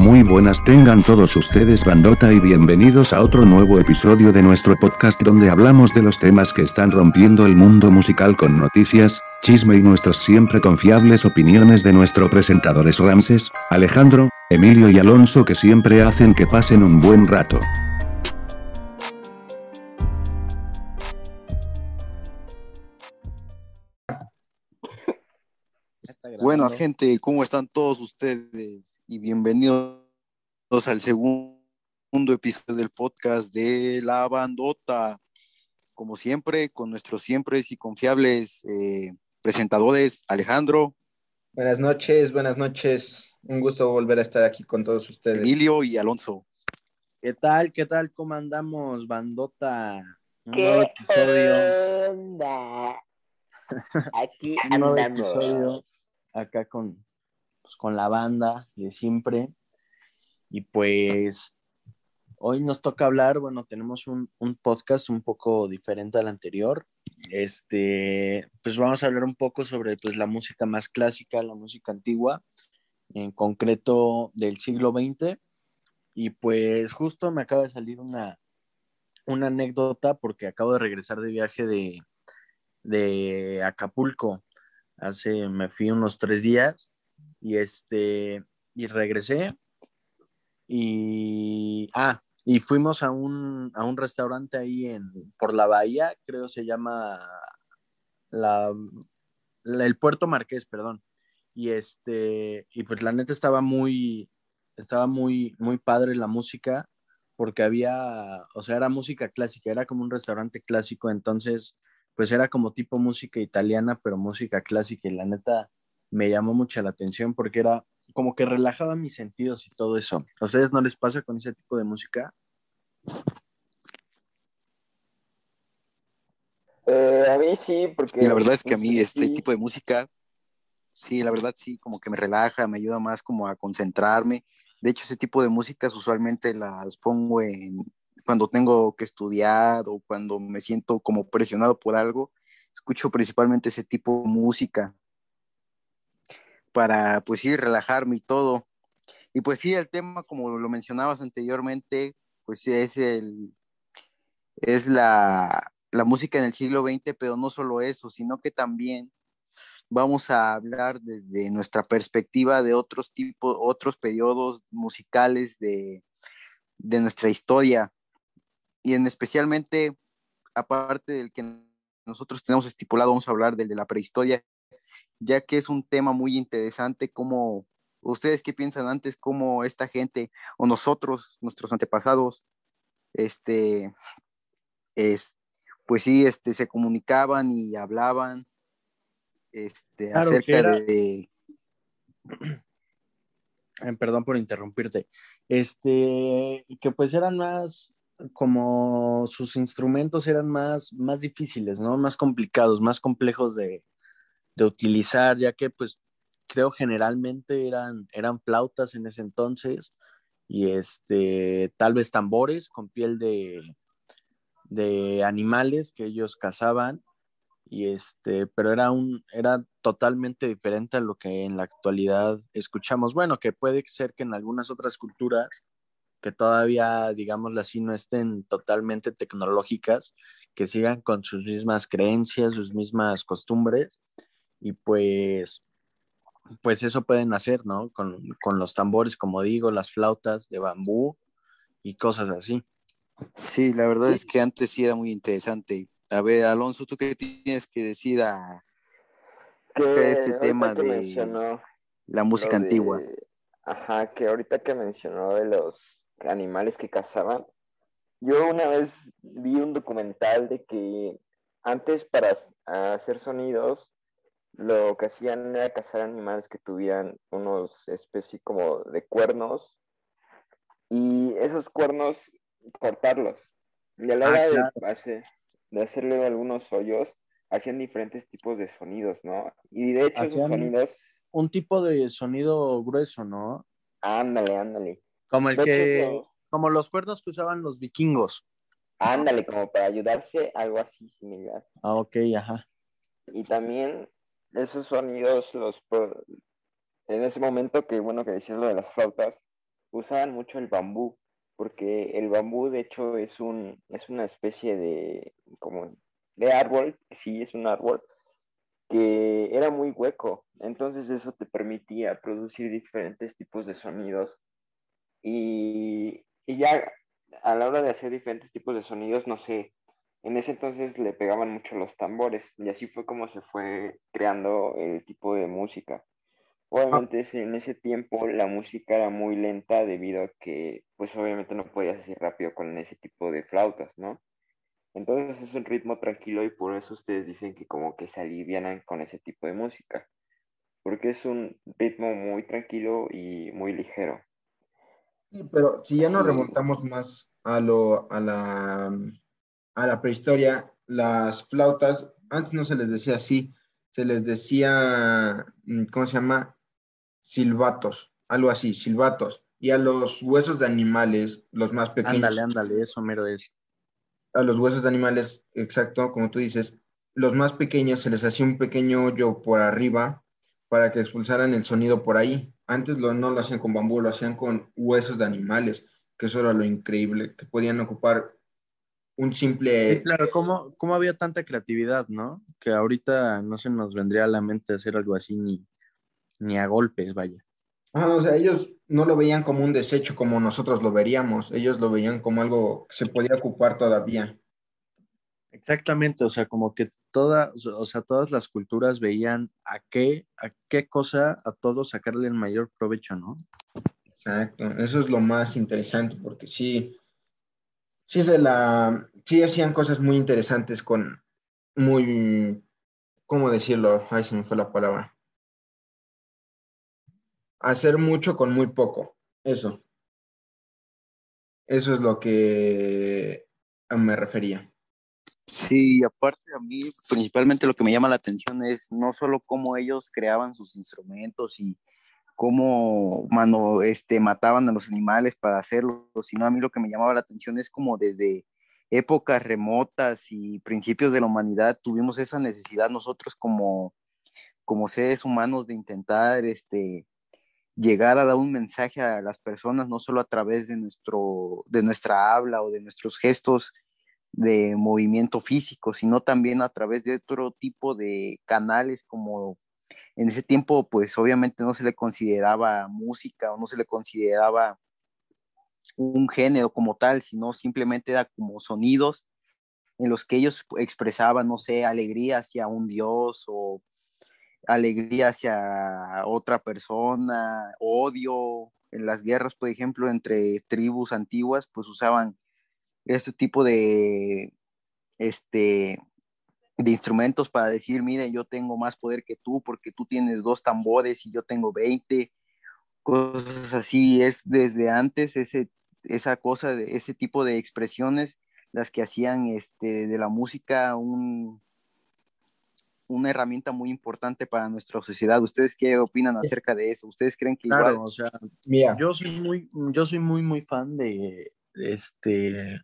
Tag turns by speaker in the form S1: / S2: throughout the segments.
S1: Muy buenas tengan todos ustedes bandota y bienvenidos a otro nuevo episodio de nuestro podcast donde hablamos de los temas que están rompiendo el mundo musical con noticias, chisme y nuestras siempre confiables opiniones de nuestros presentadores Ramses, Alejandro, Emilio y Alonso que siempre hacen que pasen un buen rato.
S2: Buenas gente, ¿cómo están todos ustedes? Y bienvenidos al segundo episodio del podcast de La Bandota. Como siempre, con nuestros siempre y confiables eh, presentadores, Alejandro.
S3: Buenas noches, buenas noches. Un gusto volver a estar aquí con todos ustedes.
S2: Emilio y Alonso.
S4: ¿Qué tal? ¿Qué tal? ¿Cómo andamos, bandota?
S5: Un nuevo episodio. Onda? Aquí
S4: Un nuevo
S5: andamos.
S4: Acá con, pues, con la banda de siempre. Y pues hoy nos toca hablar, bueno, tenemos un, un podcast un poco diferente al anterior. Este, pues vamos a hablar un poco sobre pues, la música más clásica, la música antigua, en concreto del siglo XX. Y pues justo me acaba de salir una, una anécdota porque acabo de regresar de viaje de, de Acapulco. Hace, me fui unos tres días y este, y regresé y, ah, y fuimos a un, a un restaurante ahí en, por la bahía, creo se llama la, el Puerto Marqués, perdón. Y este, y pues la neta estaba muy, estaba muy, muy padre la música, porque había, o sea, era música clásica, era como un restaurante clásico, entonces, pues era como tipo música italiana, pero música clásica, y la neta me llamó mucho la atención porque era como que relajaba mis sentidos y todo eso. ¿A ustedes no les pasa con ese tipo de música?
S5: Eh, a mí sí, porque.
S2: Y la verdad es que a mí este
S5: Sí.
S2: tipo de música, sí, la verdad sí, como que me relaja, me ayuda más como a concentrarme. De hecho, ese tipo de músicas usualmente las pongo en cuando tengo que estudiar o cuando me siento como presionado por algo, escucho principalmente ese tipo de música para pues sí relajarme y todo. Y pues sí, el tema, como lo mencionabas anteriormente, pues es el es la, la música en el siglo XX, pero no solo eso, sino que también vamos a hablar desde nuestra perspectiva de otros tipos, otros periodos musicales de, de nuestra historia. Y en especialmente, aparte del que nosotros tenemos estipulado, vamos a hablar del de la prehistoria, ya que es un tema muy interesante, como ustedes qué piensan antes, cómo esta gente o nosotros, nuestros antepasados, este, es, pues sí, este, se comunicaban y hablaban este,
S4: Claro,
S2: acerca
S4: era-
S2: de...
S4: Eh, perdón por interrumpirte. Este, que pues eran más, como sus instrumentos eran más, más difíciles, ¿no? Más complicados, más complejos de, de utilizar, ya que pues creo generalmente eran, eran flautas en ese entonces y este, tal vez tambores con piel de, de animales que ellos cazaban y este, pero era un, era totalmente diferente a lo que en la actualidad escuchamos. Bueno, que puede ser que en algunas otras culturas que todavía, digámoslo así, no estén totalmente tecnológicas, que sigan con sus mismas creencias, sus mismas costumbres, y pues, pues eso pueden hacer, ¿no? Con, con los tambores, como digo, las flautas de bambú y cosas así.
S2: Sí, la verdad es que antes sí era muy interesante. A ver, Alonso, ¿tú qué tienes que decir a
S5: Que
S2: de este
S5: ahorita
S2: tema
S5: que
S2: de la música
S5: de-
S2: antigua?
S5: Ajá, que ahorita que mencionó de los animales que cazaban, yo una vez vi un documental de que antes para hacer sonidos lo que hacían era cazar animales que tuvieran unos especie como de cuernos y esos cuernos cortarlos. Y a la
S4: Ah,
S5: hora de, hacer- de hacerle algunos hoyos, hacían diferentes tipos de sonidos, ¿no? Y de hecho esos sonidos,
S4: Un tipo de sonido grueso, ¿no?
S5: ándale, ándale.
S4: Como el que, como los cuernos que usaban los vikingos.
S5: ándale, como para ayudarse, algo así similar.
S4: Ah, ok, ajá.
S5: Y también esos sonidos los en ese momento que bueno que decías lo de las flautas, usaban mucho el bambú, porque el bambú de hecho es, un, es una especie de, como de árbol, sí, es un árbol, que era muy hueco, entonces eso te permitía producir diferentes tipos de sonidos y, y ya a la hora de hacer diferentes tipos de sonidos, no sé, en ese entonces le pegaban mucho los tambores y así fue como se fue creando el tipo de música. Obviamente en ese tiempo la música era muy lenta debido a que pues obviamente no podías hacer rápido con ese tipo de flautas, ¿no? Entonces es un ritmo tranquilo y por eso ustedes dicen que como que se alivianan con ese tipo de música, porque es un ritmo muy tranquilo y muy ligero.
S3: Pero si ya nos remontamos más a lo a la a la prehistoria, las flautas, antes no se les decía así, se les decía, mm, ¿cómo se llama? Silbatos, algo así, silbatos. Y a los huesos de animales, los más pequeños.
S4: Ándale, ándale, eso mero es.
S3: A los huesos de animales, exacto, como tú dices, los más pequeños se les hacía un pequeño hoyo por arriba para que expulsaran el sonido por ahí. Antes lo, no lo hacían con bambú, lo hacían con huesos de animales, que eso era lo increíble, que podían ocupar un simple...
S4: claro, ¿cómo, ¿cómo, había tanta creatividad, no? Que ahorita no se nos vendría a la mente hacer algo así ni, ni a golpes, vaya.
S3: Ah, o sea, ellos no lo veían como un desecho como nosotros lo veríamos, ellos lo veían como algo que se podía ocupar todavía.
S4: Exactamente, o sea, como que toda, o sea, todas las culturas veían a qué, a qué cosa a todos sacarle el mayor provecho, ¿no?
S3: Exacto, eso es lo más interesante, porque sí, sí se la, sí hacían cosas muy interesantes con muy, ¿cómo decirlo? Ay, se me fue la palabra. Hacer mucho con muy poco, eso. Eso es lo que me refería.
S2: Sí, aparte a mí principalmente lo que me llama la atención es no solo cómo ellos creaban sus instrumentos y cómo mano, este, mataban a los animales para hacerlo, sino a mí lo que me llamaba la atención es como desde épocas remotas y principios de la humanidad tuvimos esa necesidad nosotros como, como seres humanos de intentar este, llegar a dar un mensaje a las personas, no solo a través de, nuestro, de nuestra habla o de nuestros gestos de movimiento físico, sino también a través de otro tipo de canales como en ese tiempo, pues obviamente no se le consideraba música o no se le consideraba un género como tal, sino simplemente era como sonidos en los que ellos expresaban, no sé, alegría hacia un dios o alegría hacia otra persona, odio. En las guerras, por ejemplo, entre tribus antiguas, pues usaban este tipo de, este, de instrumentos para decir, mire, yo tengo más poder que tú porque tú tienes dos tambores y yo tengo 20, cosas así. Es desde antes ese, esa cosa, de, ese tipo de expresiones las que hacían este, de la música un, una herramienta muy importante para nuestra sociedad. ¿Ustedes qué opinan acerca de eso? ¿Ustedes creen que
S4: claro, igual? o sea, yo soy muy, yo soy muy, muy fan de, de este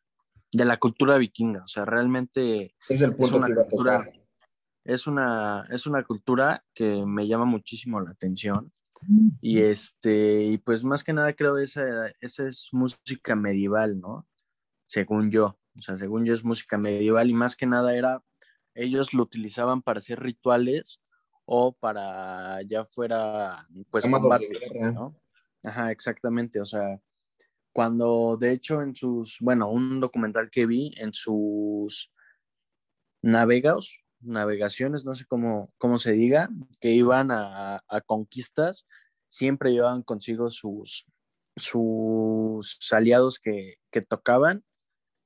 S4: de la cultura vikinga. O sea, realmente
S3: es, el punto
S4: una cultura, es una, es una cultura que me llama muchísimo la atención. Y este, y pues más que nada creo esa, esa es música medieval, ¿no? Según yo. O sea, según yo es música medieval y más que nada era, ellos lo utilizaban para hacer rituales o para ya fuera, pues, combates, ¿no? Ajá, exactamente. O sea, cuando de hecho en sus, bueno, un documental que vi en sus navegados, navegaciones, no sé cómo, cómo se diga, que iban a, conquistas, siempre llevaban consigo sus, sus aliados que, que, tocaban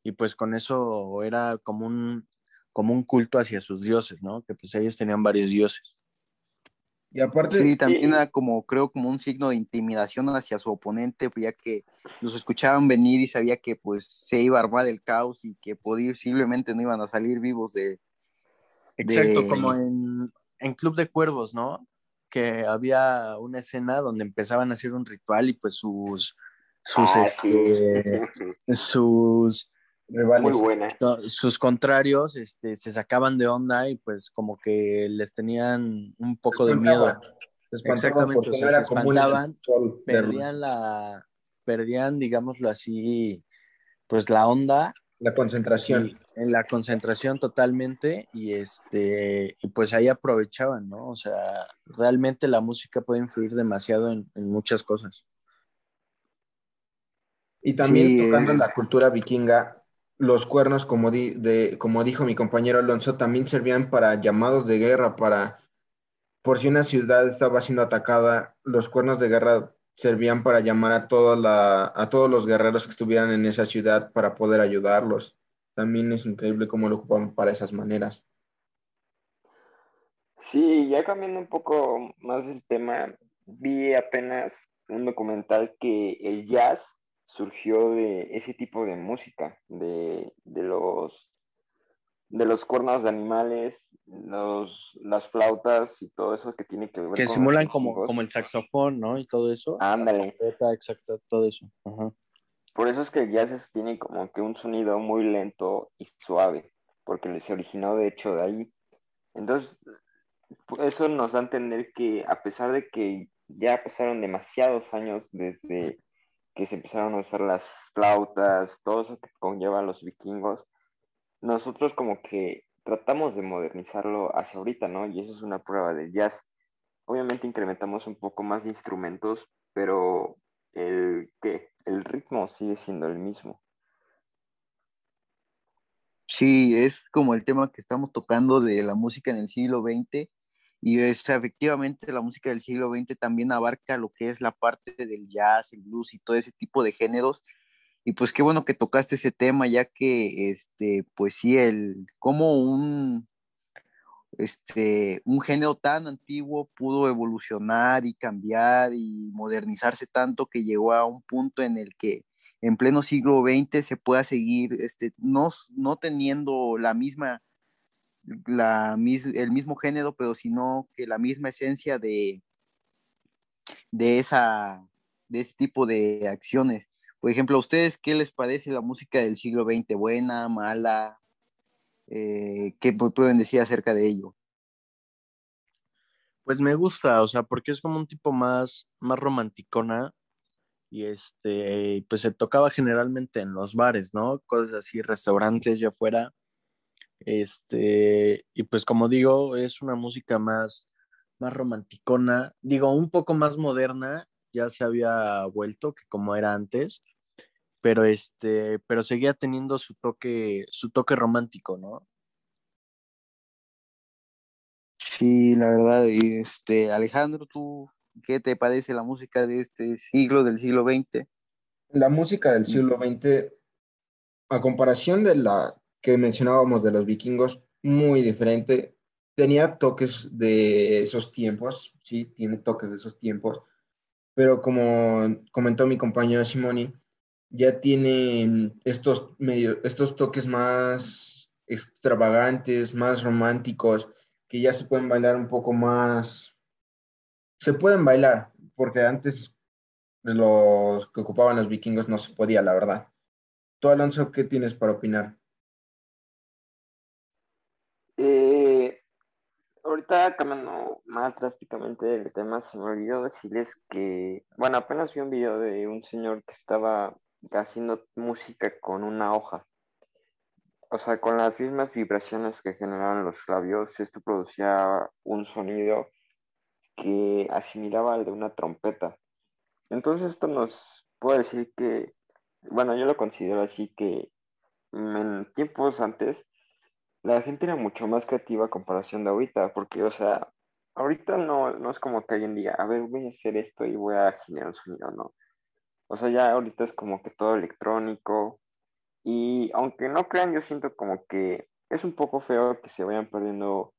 S4: y pues con eso era como un, como un culto hacia sus dioses, ¿no? Que pues ellos tenían varios dioses.
S2: Y aparte... Sí, también era como, creo, como un signo de intimidación hacia su oponente, pues, ya que los escuchaban venir y sabía que pues se iba a armar el caos y que posiblemente no iban a salir vivos de...
S4: Exacto, como en, en Club de Cuervos, ¿no? Que había una escena donde empezaban a hacer un ritual y pues sus... Sus, ah, este, sus
S5: muy buena.
S4: Sus contrarios este, se sacaban de onda y pues como que les tenían un poco de miedo. Exactamente, o sea, se espantaban, perdían la, perdían, digámoslo así, pues la onda.
S3: La concentración.
S4: en la concentración totalmente y este, y pues ahí aprovechaban, ¿no? O sea, realmente la música puede influir demasiado en, muchas cosas.
S3: Y también tocando la cultura vikinga, los cuernos, como, de, como dijo mi compañero Alonso, también servían para llamados de guerra, para, por si una ciudad estaba siendo atacada, los cuernos de guerra servían para llamar a, todos los guerreros que estuvieran en esa ciudad para poder ayudarlos. También es increíble cómo lo ocupan para esas maneras.
S5: Sí, ya cambiando un poco más el tema, vi apenas un documental que el jazz surgió de ese tipo de música, de, de los de los cuernos de animales, los, las flautas y todo eso que tiene que ver
S4: que simulan como, como el saxofón, ¿no? Y todo eso.
S5: Ándale.
S4: Exacto, todo eso.
S5: Por eso es que el jazz tiene como que un sonido muy lento y suave, porque se originó de hecho de ahí. Entonces, eso nos da a entender que a pesar de que ya pasaron demasiados años desde que se empezaron a usar las flautas, todo eso que conlleva los vikingos, nosotros como que tratamos de modernizarlo hacia ahorita, ¿no? Y eso es una prueba de jazz. Obviamente incrementamos un poco más de instrumentos, pero el, ¿qué? el ritmo sigue siendo el mismo.
S2: Sí, es como el tema que estamos tocando de la música en el siglo XX y es, efectivamente la música del siglo XX también abarca lo que es la parte del jazz, el blues y todo ese tipo de géneros. Y pues qué bueno que tocaste ese tema, ya que, este, pues sí, el, como un, este, un género tan antiguo pudo evolucionar y cambiar y modernizarse tanto que llegó a un punto en el que en pleno siglo XX se pueda seguir, este, no, no teniendo la misma, la, el mismo género, pero sino que la misma esencia de, de, esa, de ese tipo de acciones. Por ejemplo, ¿a ustedes qué les parece la música del siglo XX? ¿Buena, mala? Eh, ¿Qué pueden decir acerca de ello?
S4: Pues me gusta, o sea, porque es como un tipo más, más romanticona y este, pues se tocaba generalmente en los bares, ¿no? Cosas así, restaurantes ya afuera. Este, y pues como digo, es una música más, más romanticona, digo, un poco más moderna, ya se había vuelto que como era antes, pero este, pero seguía teniendo su toque, su toque romántico, ¿no?
S2: Sí, la verdad, y este, Alejandro, ¿tú qué te parece la música de este siglo, del siglo XX?
S3: La música del siglo XX, a comparación de la que mencionábamos de los vikingos, muy diferente. Tenía toques de esos tiempos, sí, tiene toques de esos tiempos, pero como comentó mi compañero Simoni, ya tiene estos, medio, estos toques más extravagantes, más románticos, que ya se pueden bailar un poco más, se pueden bailar, porque antes los que ocupaban los vikingos no se podía, la verdad. Tú, Alonso, ¿qué tienes para opinar?
S5: Eh, ahorita cambiando más drásticamente el tema, se me olvidó decirles que, bueno, apenas vi un video de un señor que estaba haciendo música con una hoja. O sea, con las mismas vibraciones que generaban los labios, esto producía un sonido que asimilaba al de una trompeta. Entonces esto nos puede decir que, bueno, yo lo considero así que en tiempos antes la gente era mucho más creativa comparación de ahorita, porque, o sea, ahorita no, no es como que hoy en día, a ver, voy a hacer esto y voy a generar un sonido, no. O sea, ya ahorita es como que todo electrónico. Y aunque no crean, yo siento como que es un poco feo que se vayan perdiendo,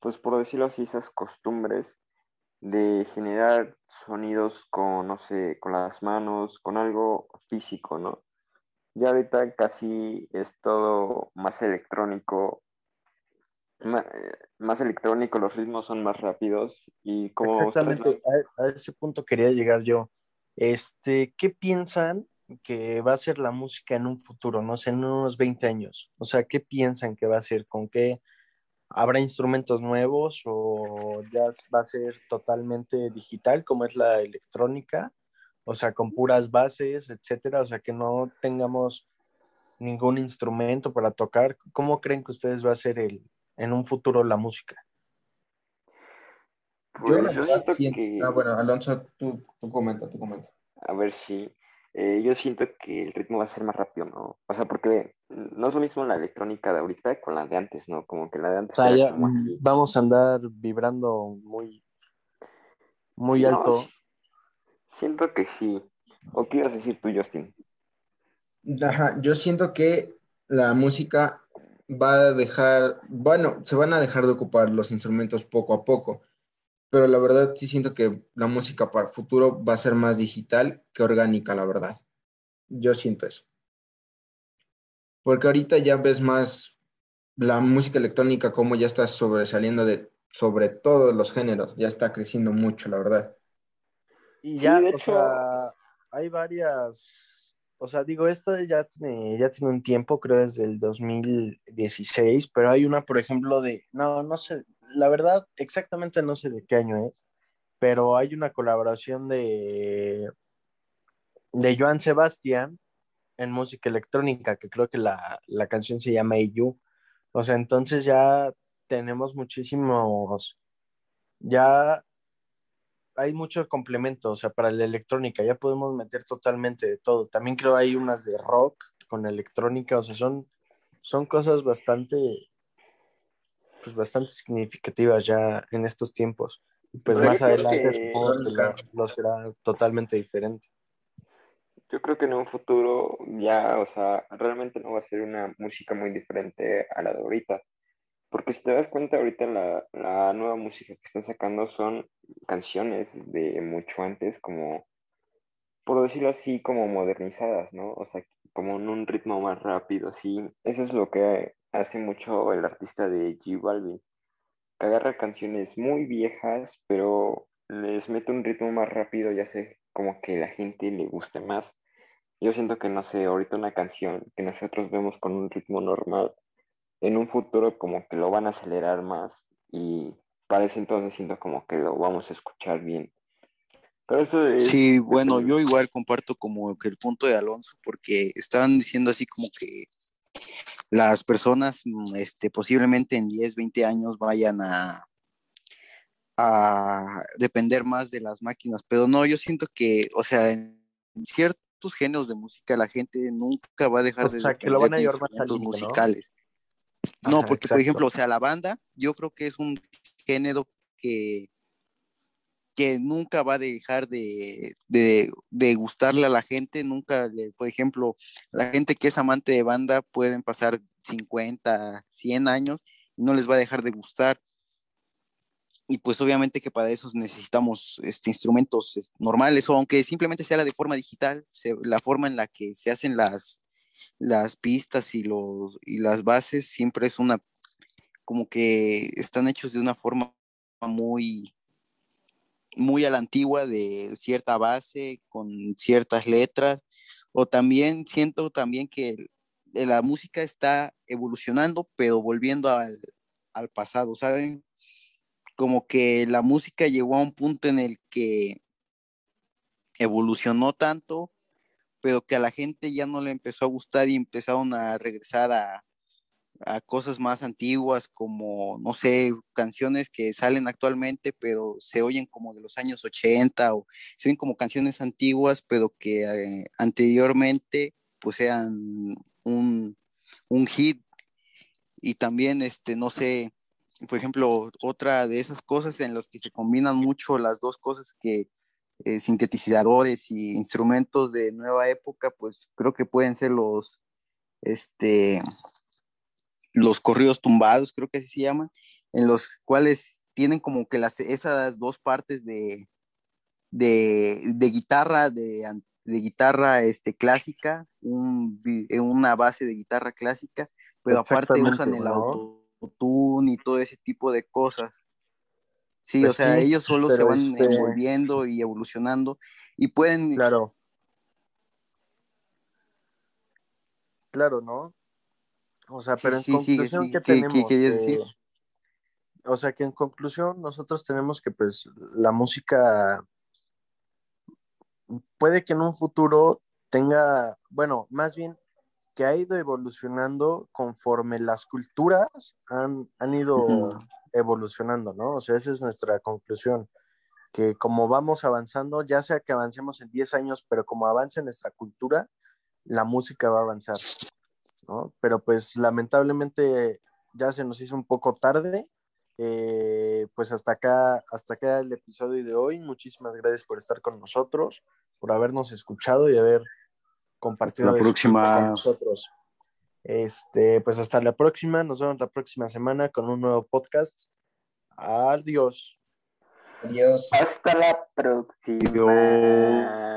S5: pues por decirlo así, esas costumbres de generar sonidos con, no sé, con las manos, con algo físico, ¿no? Ya ahorita casi es todo más electrónico, más, electrónico, los ritmos son más rápidos y como...
S4: Exactamente, a, ese punto quería llegar yo. Este, ¿qué piensan que va a ser la música en un futuro, no sé, en unos 20 años? O sea, ¿qué piensan que va a ser? ¿Con qué habrá instrumentos nuevos o ya va a ser totalmente digital como es la electrónica? o sea, con puras bases, etcétera, o sea, que no tengamos ningún instrumento para tocar. ¿Cómo creen que ustedes va a ser el, en un futuro la música?
S3: Pues yo, siento que... Ah, bueno, Alonso, tú, tú comenta, tú comenta.
S5: A ver si... Eh, yo siento que el ritmo va a ser más rápido, ¿no? O sea, porque no es lo mismo la electrónica de ahorita con la de antes, ¿no? Como que la de antes.
S4: O sea, vamos a andar vibrando muy, muy alto.
S5: Siento que sí. ¿O qué ibas a decir tú, Justin?
S3: Ajá, yo siento que la música va a dejar, bueno, se van a dejar de ocupar los instrumentos poco a poco, pero la verdad sí siento que la música para el futuro va a ser más digital que orgánica, la verdad. Yo siento eso. Porque ahorita ya ves más la música electrónica como ya está sobresaliendo de sobre todos los géneros, ya está creciendo mucho, la verdad.
S4: Y ya, o sea, hay varias, o sea, digo, esto ya tiene, ya tiene un tiempo, creo desde el 2016, pero hay una, por ejemplo, de, no, no sé, la verdad, exactamente no sé de qué año es, pero hay una colaboración de, de Joan Sebastián en música electrónica, que creo que la, la canción se llama You. O sea, entonces ya tenemos muchísimos, ya hay muchos complementos, o sea, para la electrónica, ya podemos meter totalmente de todo. También creo hay unas de rock con electrónica, o sea, son, son cosas bastante, pues bastante significativas ya en estos tiempos. Pues más adelante lo, será totalmente diferente.
S5: Yo creo que en un futuro ya, o sea, realmente no va a ser una música muy diferente a la de ahorita. Porque si te das cuenta, ahorita la, la nueva música que están sacando son canciones de mucho antes, como, por decirlo así, como modernizadas, ¿no? O sea, como en un ritmo más rápido, así. Eso es lo que hace mucho el artista de G Balvin, que agarra canciones muy viejas, pero les mete un ritmo más rápido y hace como que la gente le guste más. Yo siento que, no sé, ahorita una canción que nosotros vemos con un ritmo normal, en un futuro como que lo van a acelerar más y para ese entonces siento como que lo vamos a escuchar bien.
S2: Pero eso sí, bueno, yo igual comparto como que el punto de Alonso, porque estaban diciendo así como que las personas mm, este, posiblemente en 10, 20 años vayan a, a depender más de las máquinas, pero no, yo siento que, o sea, en ciertos géneros de música la gente nunca va a dejar de
S4: sea, que lo van a llevar más musicales.
S2: No, porque por ejemplo, o sea, la banda, yo creo que es un género que, que nunca va a dejar de, gustarle a la gente, nunca, por ejemplo, la gente que es amante de banda pueden pasar 50, 100 años no les va a dejar de gustar. Y pues obviamente que para eso necesitamos este, instrumentos normales, o aunque simplemente sea de forma digital, la forma en la que se hacen las, las pistas y, los, y las bases siempre es una, como que están hechos de una forma muy, muy a la antigua, de cierta base, con ciertas letras, o también siento también que la música está evolucionando, pero volviendo al, al pasado, ¿saben? Como que la música llegó a un punto en el que evolucionó tanto pero que a la gente ya no le empezó a gustar y empezaron a regresar a, cosas más antiguas como, no sé, canciones que salen actualmente, pero se oyen como de los años 80 o se oyen como canciones antiguas, pero que eh, anteriormente pues eran un, un hit. Y también, este, no sé, por ejemplo, otra de esas cosas en las que se combinan mucho las dos cosas que eh, sintetizadores y instrumentos de nueva época, pues creo que pueden ser los, este, los corridos tumbados, creo que así se llaman, en los cuales tienen como que las, esas dos partes de, de, guitarra, de, guitarra este, clásica, una base de guitarra clásica, pero aparte usan el autotune y todo ese tipo de cosas. Sí, o pues sea, ellos solo se van este envolviendo y evolucionando y pueden...
S4: Claro. Claro, ¿no? O sea, pero en conclusión, ¿qué, tenemos? ¿Qué querías decir? O sea, que en conclusión nosotros tenemos que pues la música puede que en un futuro tenga, bueno, más bien que ha ido evolucionando conforme las culturas han, han ido evolucionando, ¿no? O sea, esa es nuestra conclusión, que como vamos avanzando, ya sea que avancemos en 10 años, pero como avance nuestra cultura, la música va a avanzar, ¿no? Pero pues lamentablemente ya se nos hizo un poco tarde. Eh, pues hasta acá, hasta acá el episodio de hoy. Muchísimas gracias por estar con nosotros, por habernos escuchado y haber compartido
S2: la próxima
S4: con nosotros. Este, pues hasta la próxima, nos vemos la próxima semana con un nuevo podcast. Adiós.
S3: Adiós.
S5: Hasta la próxima.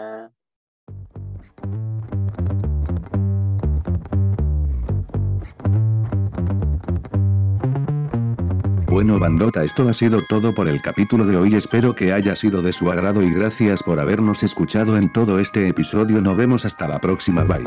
S1: Bueno bandota esto ha sido todo por el capítulo de hoy. Espero que haya sido de su agrado y gracias por habernos escuchado en todo este episodio. Nos vemos hasta la próxima. Bye.